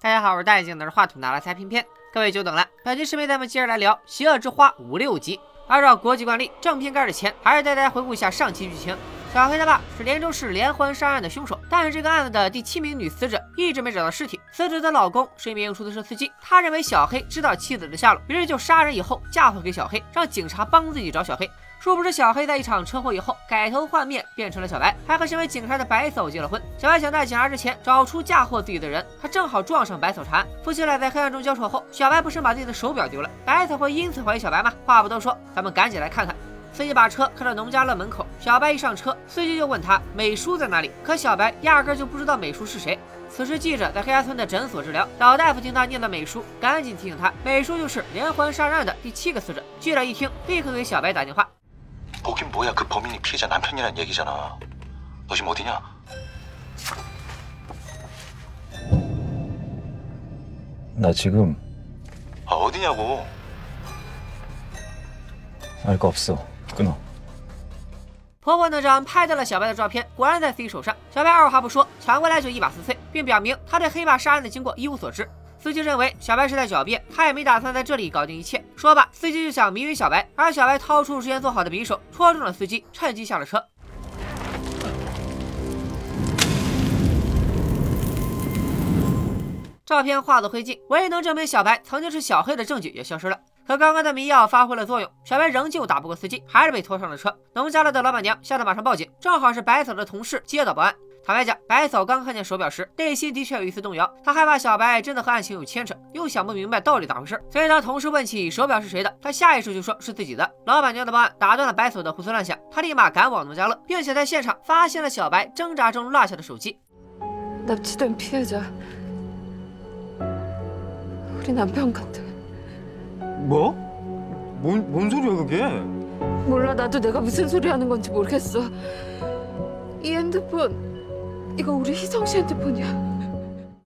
大家好，我是戴眼镜拿着话筒拿来猜片片，各位久等了。本期视频咱们接着来聊《邪恶之花》五六集。按照国际惯例，正片开始前还是带大家回顾一下上期剧情。小黑他爸是连州市连环杀人案的凶手，但是这个案子的第七名女死者一直没找到尸体，死者的老公是一名出租车司机，他认为小黑知道妻子的下落，于是就杀人以后嫁祸给小黑，让警察帮自己找小黑。殊不知，小黑在一场车祸以后改头换面，变成了小白，还和身为警察的白嫂结了婚。小白想在警察之前找出嫁祸自己的人，他正好撞上白嫂查案。夫妻俩在黑暗中交手后，小白不慎把自己的手表丢了，白嫂会因此怀疑小白吗？话不多说，咱们赶紧来看看。司机把车开到农家乐门口，小白一上车，司机就问他美叔在哪里。可小白压根就不知道美叔是谁。此时记者在黑崖村的诊所治疗，老大夫听他念叨美叔，赶紧提醒他，美叔就是连环杀人案的第七个死者。记者一听，立刻给小白打电话。 보긴 뭐야 그 범인이 피해자 남편이란 얘기잖아. 너 지금 어디냐? 나 지금 아 어디냐고. 알 거 없어. 끊어. 婆婆那张拍到了小白的照片，果然在自己手上。小白二话不说，抢过来就一把撕碎，并表明他对黑爸杀人的经过一无所知。 司机认为小白是在狡辩，他也没打算在这里搞定一切。说罢，司机就想迷晕小白，而小白掏出之前做好的匕首，戳中了司机，趁机下了车。照片化作灰烬，唯一能证明小白曾经是小黑的证据也消失了。可刚刚的迷药发挥了作用，小白仍旧打不过司机，还是被拖上了车。农家乐的老板娘吓得马上报警，正好是白嫂的同事接到报案。坦白讲，白嫂刚看见手表时，内心的确有一丝动摇。她害怕小白真的和案情有牵扯，又想不明白到底咋回事。所以当同事问起手表是谁的，她下意识就说是自己的。老板娘的报案打断了白嫂的胡思乱想，她立马赶往农家乐，并且在现场发现了小白挣扎中落下的手机。이 핸드폰 이거 우리 희성 씨 핸드폰이야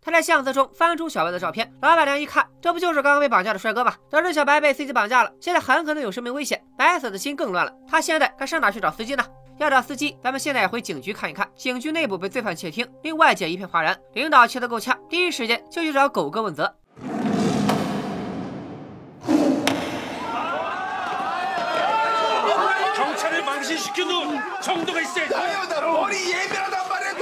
他在相册中翻出小白的照片，老板娘一看，这不就是刚刚被绑架的帅哥吗？得知小白被司机绑架了，现在很可能有生命危险，白嫂的心更乱了。他现在该上哪去找司机呢？要找司机，咱们现在回警局看一看。警局内部被罪犯窃听，令外界一片哗然。领导气得够呛，第一时间就去找狗哥问责。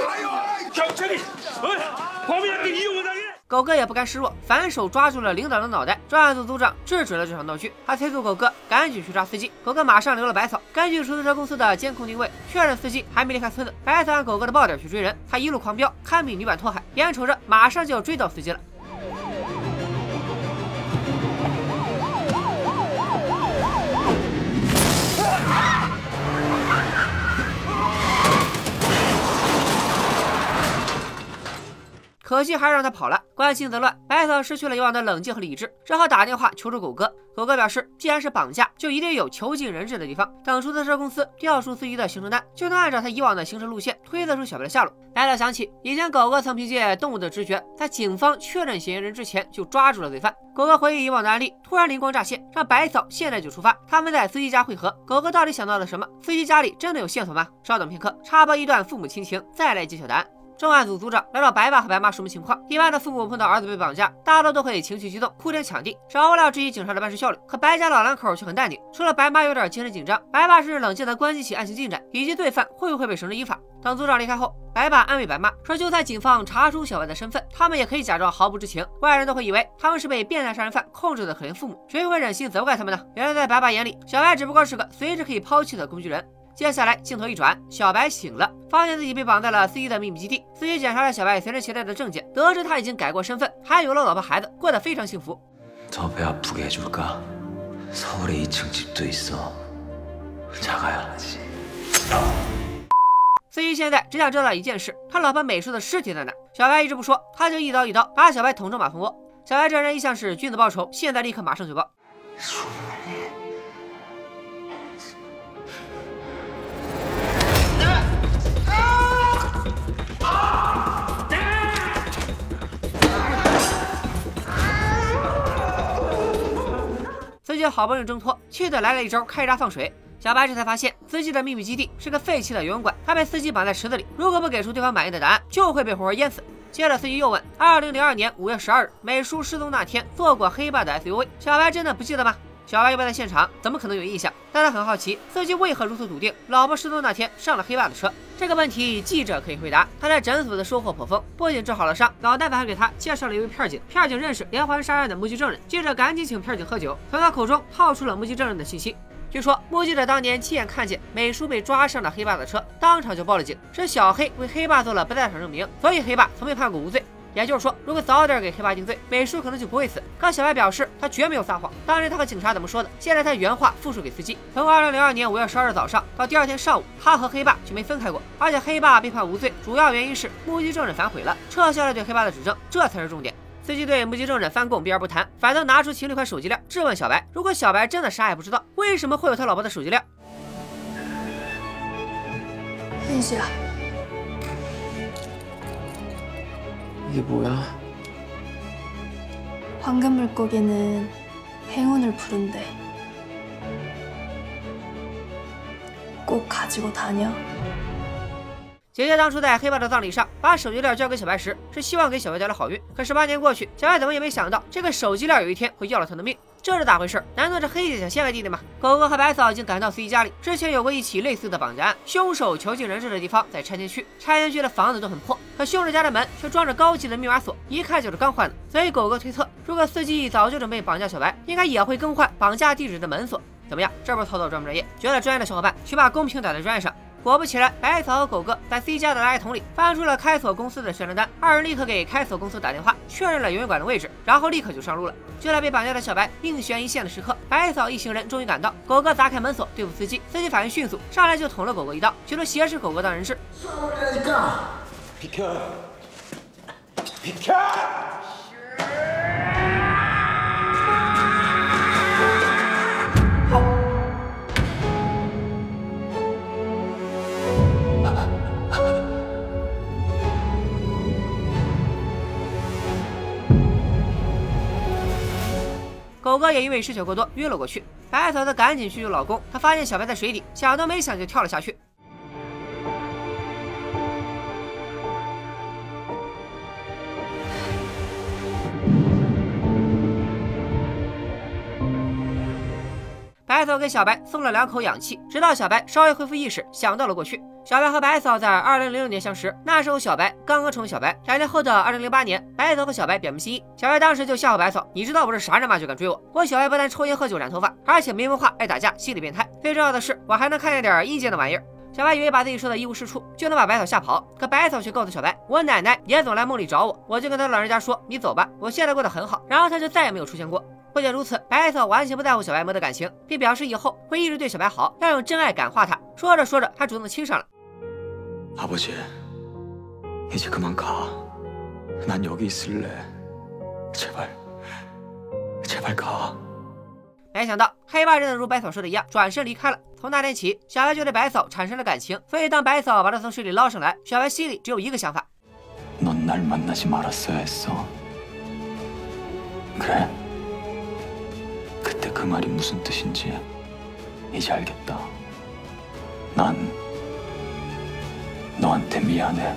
경찰을 망신시켜도 정도가 있어야지. 아유 나 머리 예민하단 말이야 아유 경찰이 어? 범인한테 이용을 당해? 狗哥也不甘示弱，反手抓住了领导的脑袋。专案组组长制止了这场闹剧，他催促狗哥赶紧去抓司机。狗哥马上留了百草，根据出租车公司的监控定位，确认司机还没离开村子。百草按狗哥的爆点去追人，他一路狂飙，堪比女版拓海，眼瞅着马上就要追到司机了。 可惜还是让他跑了。关心则乱，白嫂失去了以往的冷静和理智，只好打电话求助狗哥。狗哥表示，既然是绑架，就一定有囚禁人质的地方。等出租车公司调出司机的行程单，就能按照他以往的行程路线推测出小白的下落。白嫂想起以前狗哥曾凭借动物的直觉，在警方确认嫌疑人之前就抓住了罪犯。狗哥回忆以往的案例，突然灵光乍现，让白嫂现在就出发。他们在司机家汇合。狗哥到底想到了什么？司机家里真的有线索吗？稍等片刻，插播一段父母亲情，再来揭晓答案。重案组组长来到白爸和白妈说明情况。一般的父母碰到儿子被绑架，大多都会情绪激动，哭天抢地，少不了质疑警察的办事效率。可白家老两口却很淡定，除了白妈有点精神紧张，白爸甚至冷静地关心起案情进展以及罪犯会不会被绳之以法。等组长离开后，白爸安慰白妈说：“就算警方查出小白的身份，他们也可以假装毫不知情，外人都会以为他们是被变态杀人犯控制的可怜父母，谁会忍心责怪他们呢？”原来在白爸眼里，小白只不过是个随时可以抛弃的工具人。接下来镜头一转，小白醒了，发现自己被绑在了司机的秘密基地。司机检查了小白随身携带的证件，得知他已经改过身份，还有了老婆孩子，过得非常幸福。司机现在只想知道一件事：他老婆美术的尸体在哪？小白一直不说，他就一刀一刀把小白捅中马蜂窝。小白这人一向是君子报仇，现在立刻马上就报。司机好不容易挣脱，气得来了一招开闸放水。小白这才发现，司机的秘密基地是个废弃的游泳馆，他被司机绑在池子里，如果不给出对方满意的答案，就会被活活淹死。接着司机又问：二零零二年五月十二日，美叔失踪那天坐过黑爸的 SUV，小白真的不记得吗？小白又不在现场，怎么可能有印象？但他很好奇，司机为何如此笃定老婆失踪那天上了黑爸的车？这个问题记者可以回答。他在诊所的收获颇丰，不仅治好了伤，老大夫还给他介绍了一位片警。片警认识连环杀人案的目击证人，记者赶紧请片警喝酒，从他口中套出了目击证人的信息。据说目击者当年亲眼看见美叔被抓上了黑爸的车，当场就报了警。是小黑为黑爸做了不在场证明，所以黑爸从未判过无罪。也就是说，如果早点给黑爸定罪，美叔可能就不会死。可小白表示他绝没有撒谎。当年他和警察怎么说的？现在他原话复述给司机：从2002年5月12日早上到第二天上午，他和黑爸就没分开过。而且黑爸被判无罪，主要原因是目击证人反悔了，撤销了对黑爸的指证，这才是重点。司机对目击证人翻供避而不谈，反倒拿出情侣款手机链质问小白：如果小白真的啥也不知道，为什么会有他老婆的手机链？현수 이게 뭐야? 황금 물고기는 행운을 부른대. 꼭 가지고 다녀. 姐姐当初在黑爸的葬礼上把手机链交给小白时，是希望给小白带来好运。可十八年过去，小白怎么也没想到这个手机链有一天会要了他的命， 这是咋回事？难道这黑姐想陷害弟弟吗？狗哥和白嫂已经赶到司机家里，之前有过一起类似的绑架案，凶手囚禁人质的地方在拆迁区，拆迁区的房子都很破，可凶手家的门却装着高级的密码锁，一看就是刚换的。所以狗哥推测，如果司机早就准备绑架小白，应该也会更换绑架地址的门锁。怎么样？这波操作专不专业？觉得专业的小伙伴请把公屏打在专业上。果不其然，白嫂和狗哥在 C 家的垃圾桶里翻出了开锁公司的宣传单，二人立刻给开锁公司打电话，确认了游泳馆的位置，然后立刻就上路了。就在被绑架的小白命悬一线的时刻，白嫂一行人终于赶到，狗哥砸开门锁对付司机，司机反应迅速，上来就捅了狗哥一刀，企图挟持狗哥当人质。也因为失血过多晕了过去。白嫂子赶紧去救老公，她发现小白在水里，想都没想就跳了下去。白嫂给小白送了两口氧气，直到小白稍微恢复意识，想到了过去。小白和白嫂在二零零六年相识，那时候小白刚刚成为小白。两年后的二零零八年，白嫂和小白表明心意，小白当时就吓唬白嫂：“你知道我是啥人吗？就敢追我？我小白不但抽烟喝酒染头发，而且没文化、爱打架、心理变态。最重要的是，我还能看见点阴间的玩意儿。”小白以为把自己说的一无是处，就能把白嫂吓跑，可白嫂却告诉小白：“我奶奶也总来梦里找我，我就跟她老人家说，你走吧，我现在过得很好。”然后她就再也没有出现过。不仅如此，白嫂完全不在乎小白们的感情，并表示以后会一直对小白好，要用真爱感化他。说着说着，还主动亲上了。 아버지, 이제 그만 가. 난 여기 있을래. 제발, 제발 가. 没想到黑爸真的如白嫂说的一样，转身离开了。从那天起，小白就对白嫂产生了感情，所以当白嫂把他从水里捞上来，小白心里只有一个想法： 넌 날 만나지 말았어야 했어. 그래. 그때 그 말이 무슨 뜻인지 이제 알겠다. 난 너한테 미안해.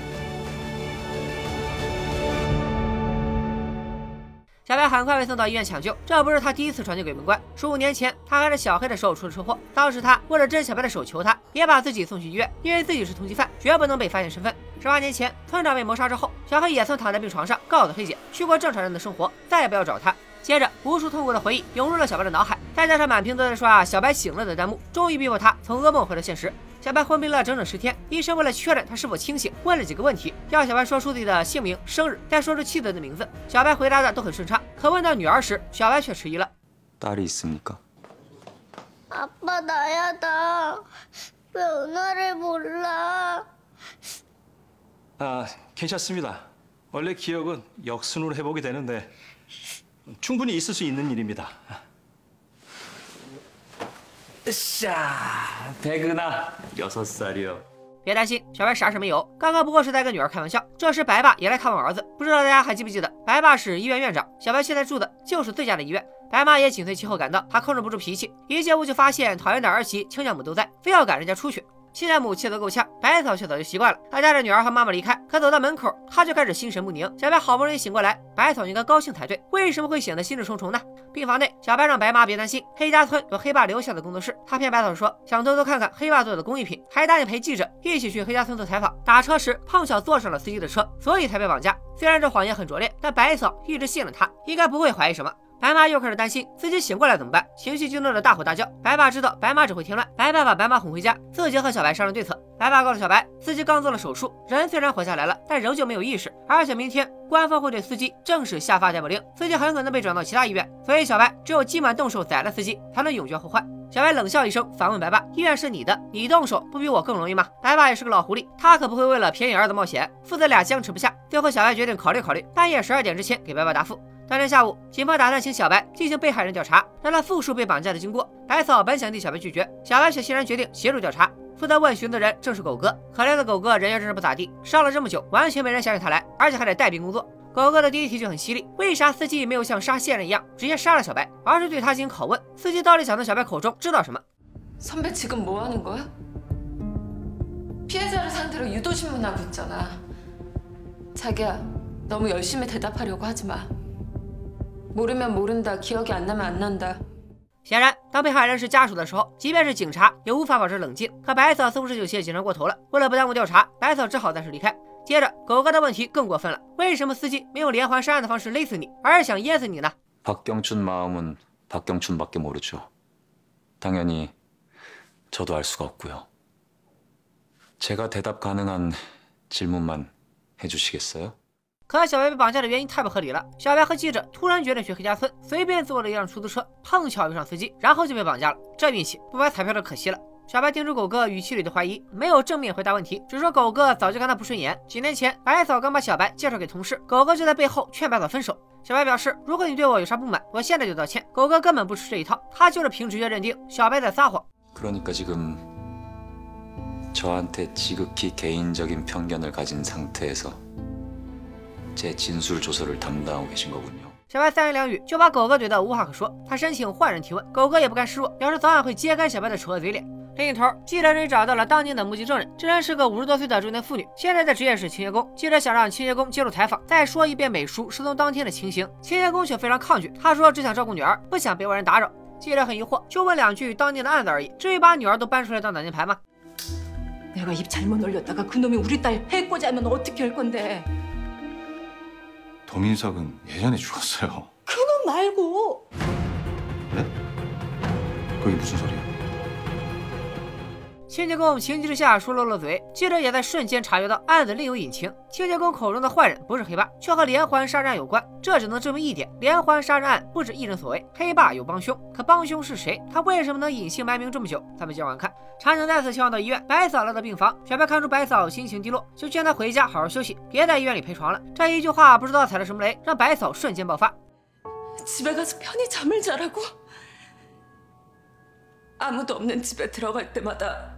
小白很快被送到医院抢救，这不是他第一次闯进鬼门关。十五年前，他还是小黑的时候出了车祸，当时他握着甄小白的手求他别把自己送去医院，因为自己是通缉犯，绝不能被发现身份。十八年前，村长被谋杀之后，小黑也曾躺在病床上告诉黑姐去过正常人的生活，再也不要找他。接着，无数痛苦的回忆涌入了小白的脑海，再加上满屏都在刷“小白醒了”的弹幕，终于逼迫他从噩梦回到现实。 小白昏迷了整整十天，医生为了确认他是否清醒，问了几个问题，要小白说出自己的姓名、生日，再说出妻子的名字。小白回答的都很顺畅，可问到女儿时，小白却迟疑了。 딸이 있습니까? 아빠 나야 나. 왜 은하를 몰라? 아, 괜찮습니다. 원래 기억은 역순으로 회복이 되는데 충분히 있을 수 있는 일입니다. 으쌰, 백은하 여섯 살이요. 别担心，小白啥事没有，刚刚不过是在跟女儿开玩笑。这时，白爸也来看望儿子，不知道大家还记不记得，白爸是医院院长，小白现在住的就是自家的医院。白妈也紧随其后赶到，她控制不住脾气，一进屋就发现讨厌的儿媳亲家母都在，非要赶人家出去。 现在母气都够呛，白嫂却早就习惯了。她带着女儿和妈妈离开，可走到门口，她就开始心神不宁。小白好不容易醒过来，白嫂应该高兴才对，为什么会显得心事重重呢？病房内，小白让白妈别担心，黑家村有黑爸留下的工作室。他骗白嫂说想偷偷看看黑爸做的工艺品，还答应陪记者一起去黑家村做采访。打车时碰巧坐上了司机的车，所以才被绑架。虽然这谎言很拙劣，但白嫂一直信了他，应该不会怀疑什么。白妈又开始担心自己醒过来怎么办，情绪激动的大吼大叫。白爸知道白妈只会添乱，白爸把白妈哄回家，自己和小白商量对策。白爸告诉小白，自己刚做了手术，人虽然活下来了，但仍旧没有意识，而且明天官方会对司机正式下发逮捕令，司机很可能被转到其他医院，所以小白只有今晚动手宰了司机，才能永绝后患。小白冷笑一声，反问白爸：“医院是你的，你动手不比我更容易吗？”白爸也是个老狐狸，他可不会为了便宜儿子冒险。父子俩僵持不下，最后小白决定考虑考虑，半夜十二点之前给白爸答复。当天下午，警方打算请小白进行被害人调查，让他复述被绑架的经过。白嫂本想替小白拒绝，小白却欣然决定协助调查。负责问询的人正是狗哥，可怜的狗哥人缘真是不咋地，伤了这么久，完全没人想起他来，而且还得带病工作。狗哥的第一题就很犀利，为啥司机没有像杀线人一样直接杀了小白，而是对他进行拷问？司机到底想从小白口中知道什么？선배지금뭐하는거야피해자를상대로유도신문하고있잖아자기야너무열심히대답하려고하지마 모르면모른다기억이안나면안난다 显然，当被害人是家属的时候，即便是警察也无法保持冷静。可白嫂似乎是有些紧张过头了。为了不耽误调查，白嫂只好暂时离开。接着，狗哥的问题更过分了：为什么司机没用连环杀人的方式勒死你，而是想噎死你呢？박경춘마음은박경춘밖에모르죠당연히저도알수가없고요제가대답가능한질문만해주시겠어요 可小白被绑架的原因太不合理了。小白和记者突然决定去黑家村，随便坐了一辆出租车，碰巧遇上司机，然后就被绑架了。这运气不买彩票的可惜了。小白叮嘱狗哥语气里的怀疑，没有正面回答问题，只说狗哥早就看他不顺眼。几年前白嫂刚把小白介绍给同事，狗哥就在背后劝白嫂分手。小白表示，如果你对我有啥不满，我现在就道歉。狗哥根本不吃这一套，他就是凭直觉认定小白在撒谎。그러니까지금저한테지극히개인적인편견을가진상태에서 제진술조서를담당하고계신거군요小白三言两语就把狗哥怼得无话可说。他申请换人提问，狗哥也不甘示弱，表示早晚会揭开小白的丑恶嘴脸。另一头，记者终于找到了当年的目击证人，这人是个五十多岁的中年妇女，现在在职业是清洁工。记者想让清洁工接受采访，再说一遍美叔失踪当天的情形，清洁工却非常抗拒。他说只想照顾女儿，不想被外人打扰。记者很疑惑，就问两句当年的案子而已，至于把女儿都搬出来当挡箭牌吗？내가입잘못놀렸다가그놈이우리딸해코지하면어떻게할건데 도민석은 예전에 죽었어요. 그놈 말고 네? 그게 무슨 소리야? 清洁工情急之下说漏了嘴，记者也在瞬间察觉到案子另有隐情。清洁工口中的坏人不是黑爸，却和连环杀人案有关，这只能证明一点：连环杀人案不止一人所为，黑爸有帮凶。可帮凶是谁？他为什么能隐姓埋名这么久？咱们接着往看。长景再次前往到医院，白嫂来到病房，小白看出白嫂心情低落，就劝她回家好好休息，别在医院里陪床了。这一句话不知道踩了什么雷，让白嫂瞬间爆发。집에가서편히잠을자라고아무도없는집에들어갈때마다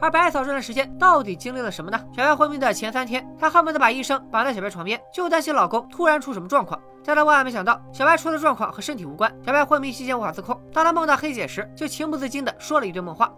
而白嫂这段时间到底经历了什么呢？小白昏迷的前三天，她恨不得把医生绑在小白床边，就担心老公突然出什么状况。但她万万没想到，小白出的状况和身体无关。小白昏迷期间无法自控，当他梦到黑姐时，就情不自禁的说了一堆梦话。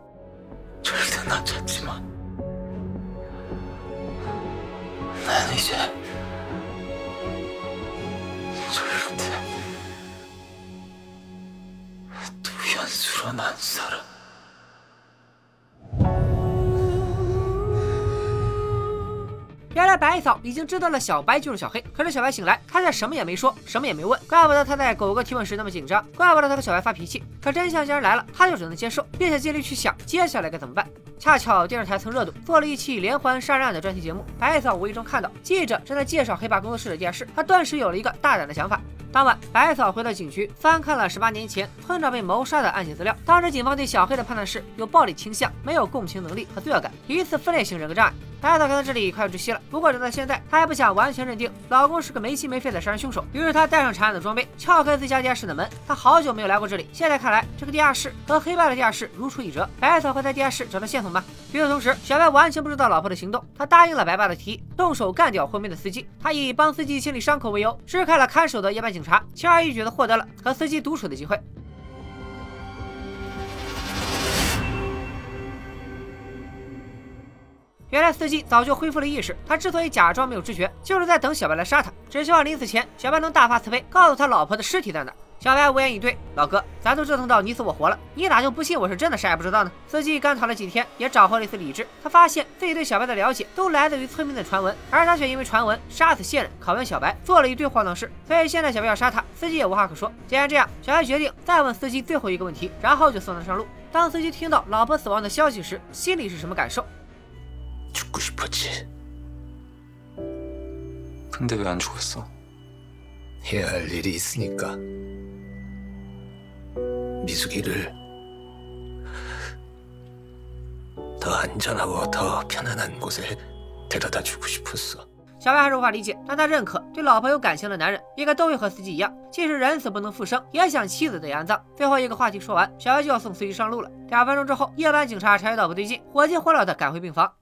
白草已经知道了小白就是小黑，可是小白醒来，他却什么也没说，什么也没问。怪不得他在狗哥提问时那么紧张，怪不得他和小白发脾气。可真相既然来了，他就只能接受，并且尽力去想接下来该怎么办。恰巧电视台蹭热度做了一期连环杀人案的专题节目，白草无意中看到记者正在介绍黑爸工作室的电视，他顿时有了一个大胆的想法。当晚，白草回到警局，翻看了十八年前村长被谋杀的案件资料。当时警方对小黑的判断是：有暴力倾向，没有共情能力和罪恶感，疑似分裂型人格障碍。白嫂看到这里快要窒息了，不过直到现在，她还不想完全认定老公是个没心没肺的杀人凶手。于是她带上查案的装备，撬开自家地下室的门。她好久没有来过这里，现在看来，这个地下室和黑爸的地下室如出一辙。白嫂会在地下室找到线索吗？与此同时，小白完全不知道老婆的行动，他答应了白爸的提议，动手干掉昏迷的司机。他以帮司机清理伤口为由，支开了看守的夜班警察，轻而易举地获得了和司机独处的机会。原来司机早就恢复了意识，他之所以假装没有知觉，就是在等小白来杀他，只希望临死前小白能大发慈悲，告诉他老婆的尸体在哪。小白无言以对。老哥，咱都折腾到你死我活了，你咋就不信我是真的啥也不知道呢？司机干讨了几天，也找回了一丝理智。他发现自己对小白的了解都来自于村民的传闻，而他却因为传闻杀死线人，拷问小白，做了一堆荒唐事。所以现在小白要杀他，司机也无话可说。既然这样，小白决定再问司机最后一个问题，然后就送他上路。当司机听到老婆死亡的消息时，心里是什么感受？ 죽고싶었지근데왜안죽었어 해야 할 일이 있으니까 미숙이를 더 안전하고 더 편안한 곳에 데려다 주고 싶었어.小白还是无法理解，但他认可对老婆有感情的男人应该都会和司机一样，即使人死不能复生，也想妻子得安葬。最后一个话题说完，小白就要送司机上路了。两分钟之后，夜班警察察觉到不对劲，火急火燎地赶回病房。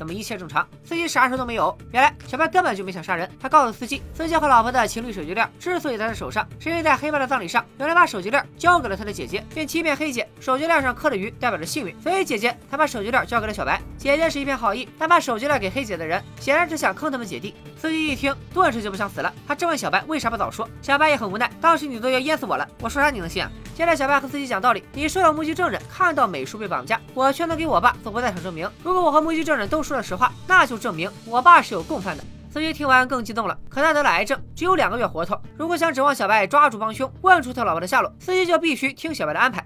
怎么一切正常？司机啥事都没有。原来小白根本就没想杀人。他告诉司机，司机和老婆的情侣手机链之所以在他手上，是因为在黑爸的葬礼上，有人把手机链交给了他的姐姐，并欺骗黑姐手机链上刻的鱼代表着幸运，所以姐姐才把手机链交给了小白。姐姐是一片好意，但把手机链给黑姐的人，显然只想坑他们姐弟。司机一听，顿时就不想死了。他质问小白为啥不早说，小白也很无奈，当时你都要淹死我了，我说啥你能信啊？接着小白和司机讲道理，你说有目击证人看到美术被绑架，我却能给我爸做不在场证明。如果我和目击证人都说了实话，那就证明我爸是有共犯的。司机听完更激动了，可他得了癌症，只有两个月活头。如果想指望小白抓住帮凶，问出他老婆的下落，司机就必须听小白的安排。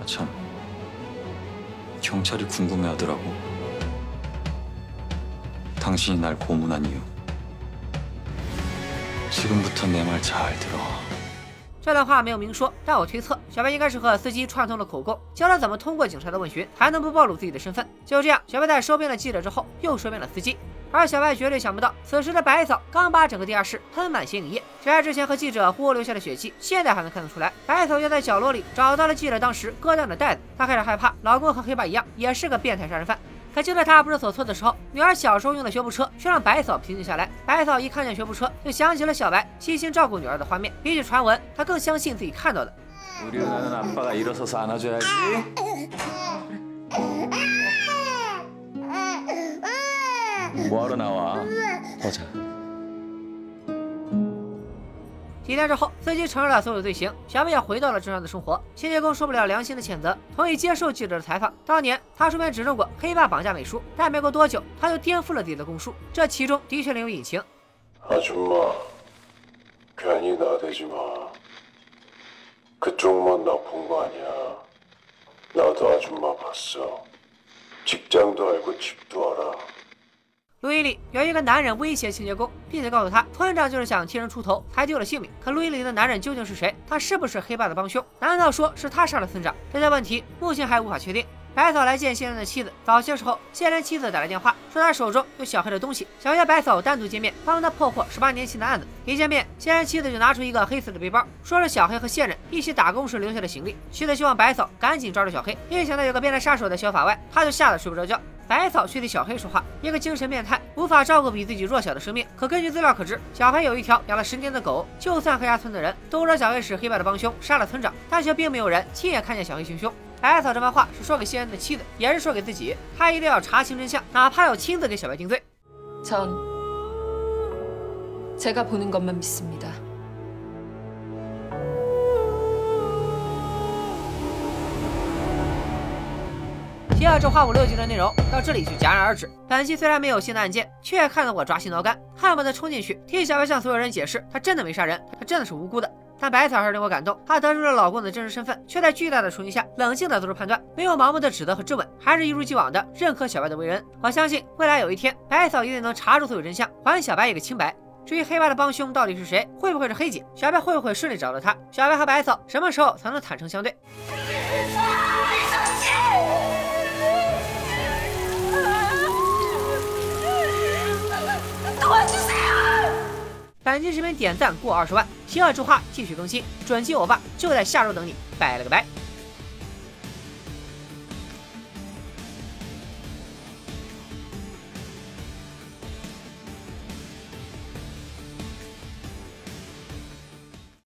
아 참 경찰이 궁금해하더라고 당신이 날 고문한 이유 지금부터 내 말 잘 들어 这段话没有明说，但我推测小白应该是和司机串通了口供，教他怎么通过警察的问询还能不暴露自己的身份。就这样，小白在收编了记者之后，又收编了司机。而小白绝对想不到，此时的白嫂刚把整个地下室喷满显影液，小白之前和记者互殴留下的血迹，现在还能看得出来。白嫂又在角落里找到了记者当时割断的袋子，她开始害怕老公和黑爸一样，也是个变态杀人犯。可就在他不知所措的时候，女儿小时候用的学步车却让白嫂平静下来。白嫂一看见学步车，就想起了小白细心照顾女儿的画面。比起传闻，她更相信自己看到的。几天之后，司机承认了所有罪行，小白也回到了正常的生活。清洁工受不了良心的谴责，同意接受记者的采访。当年他书面指证过黑爸绑架美术，但没过多久，他就颠覆了自己的供述。这其中的确另有隐情。 아줌마, 괜히 나대지 마. 그쪽만 나쁜 거 아니야. 나도 아줌마 봤어. 직장도 알고 집도 알아. 录音里有一个男人威胁清洁工，并且告诉他，村长就是想替人出头，才丢了性命。可录音里的男人究竟是谁？他是不是黑爸的帮凶？难道说是他杀了村长？这些问题目前还无法确定。白嫂来见现任的妻子，早些时候，现任妻子打来电话，说他手中有小黑的东西，想约白嫂单独见面，帮他破获十八年前的案子。一见面，现任妻子就拿出一个黑色的背包，说是小黑和现任一起打工时留下的行李。妻子希望白嫂赶紧抓住小黑，一想到有个变态杀手在小法外，他就吓得睡不着觉。白嫂却替小黑说话，一个精神变态无法照顾比自己弱小的生命。可根据资料可知，小黑有一条养了十年的狗。就算黑崖村的人都说小黑是黑爸的帮凶，杀了村长，但却并没有人亲眼看见小黑行凶。白嫂这番话是说给谢恩的妻子，也是说给自己。她一定要查清真相，哪怕要亲自给小白定罪。 전 제가 보는 것만 믿습니다. 第二周花五六集的内容到这里就戛然而止。本期虽然没有新的案件，却看得我抓心挠肝，恨不得冲进去替小白向所有人解释，他真的没杀人，他真的是无辜的。但白草还是令我感动，她得知了老公的真实身份，却在巨大的冲击下冷静地做出判断，没有盲目的指责和质问，还是一如既往的认可小白的为人。我相信未来有一天，白草一定能查出所有真相，还小白一个清白。至于黑爸的帮凶到底是谁，会不会是黑姐？小白会不会顺利找到他？小白和白草什么时候才能坦诚相对？本期视频点赞过二十万，邪恶之花继续更新，转机欧巴就在下周等你，拜了个拜。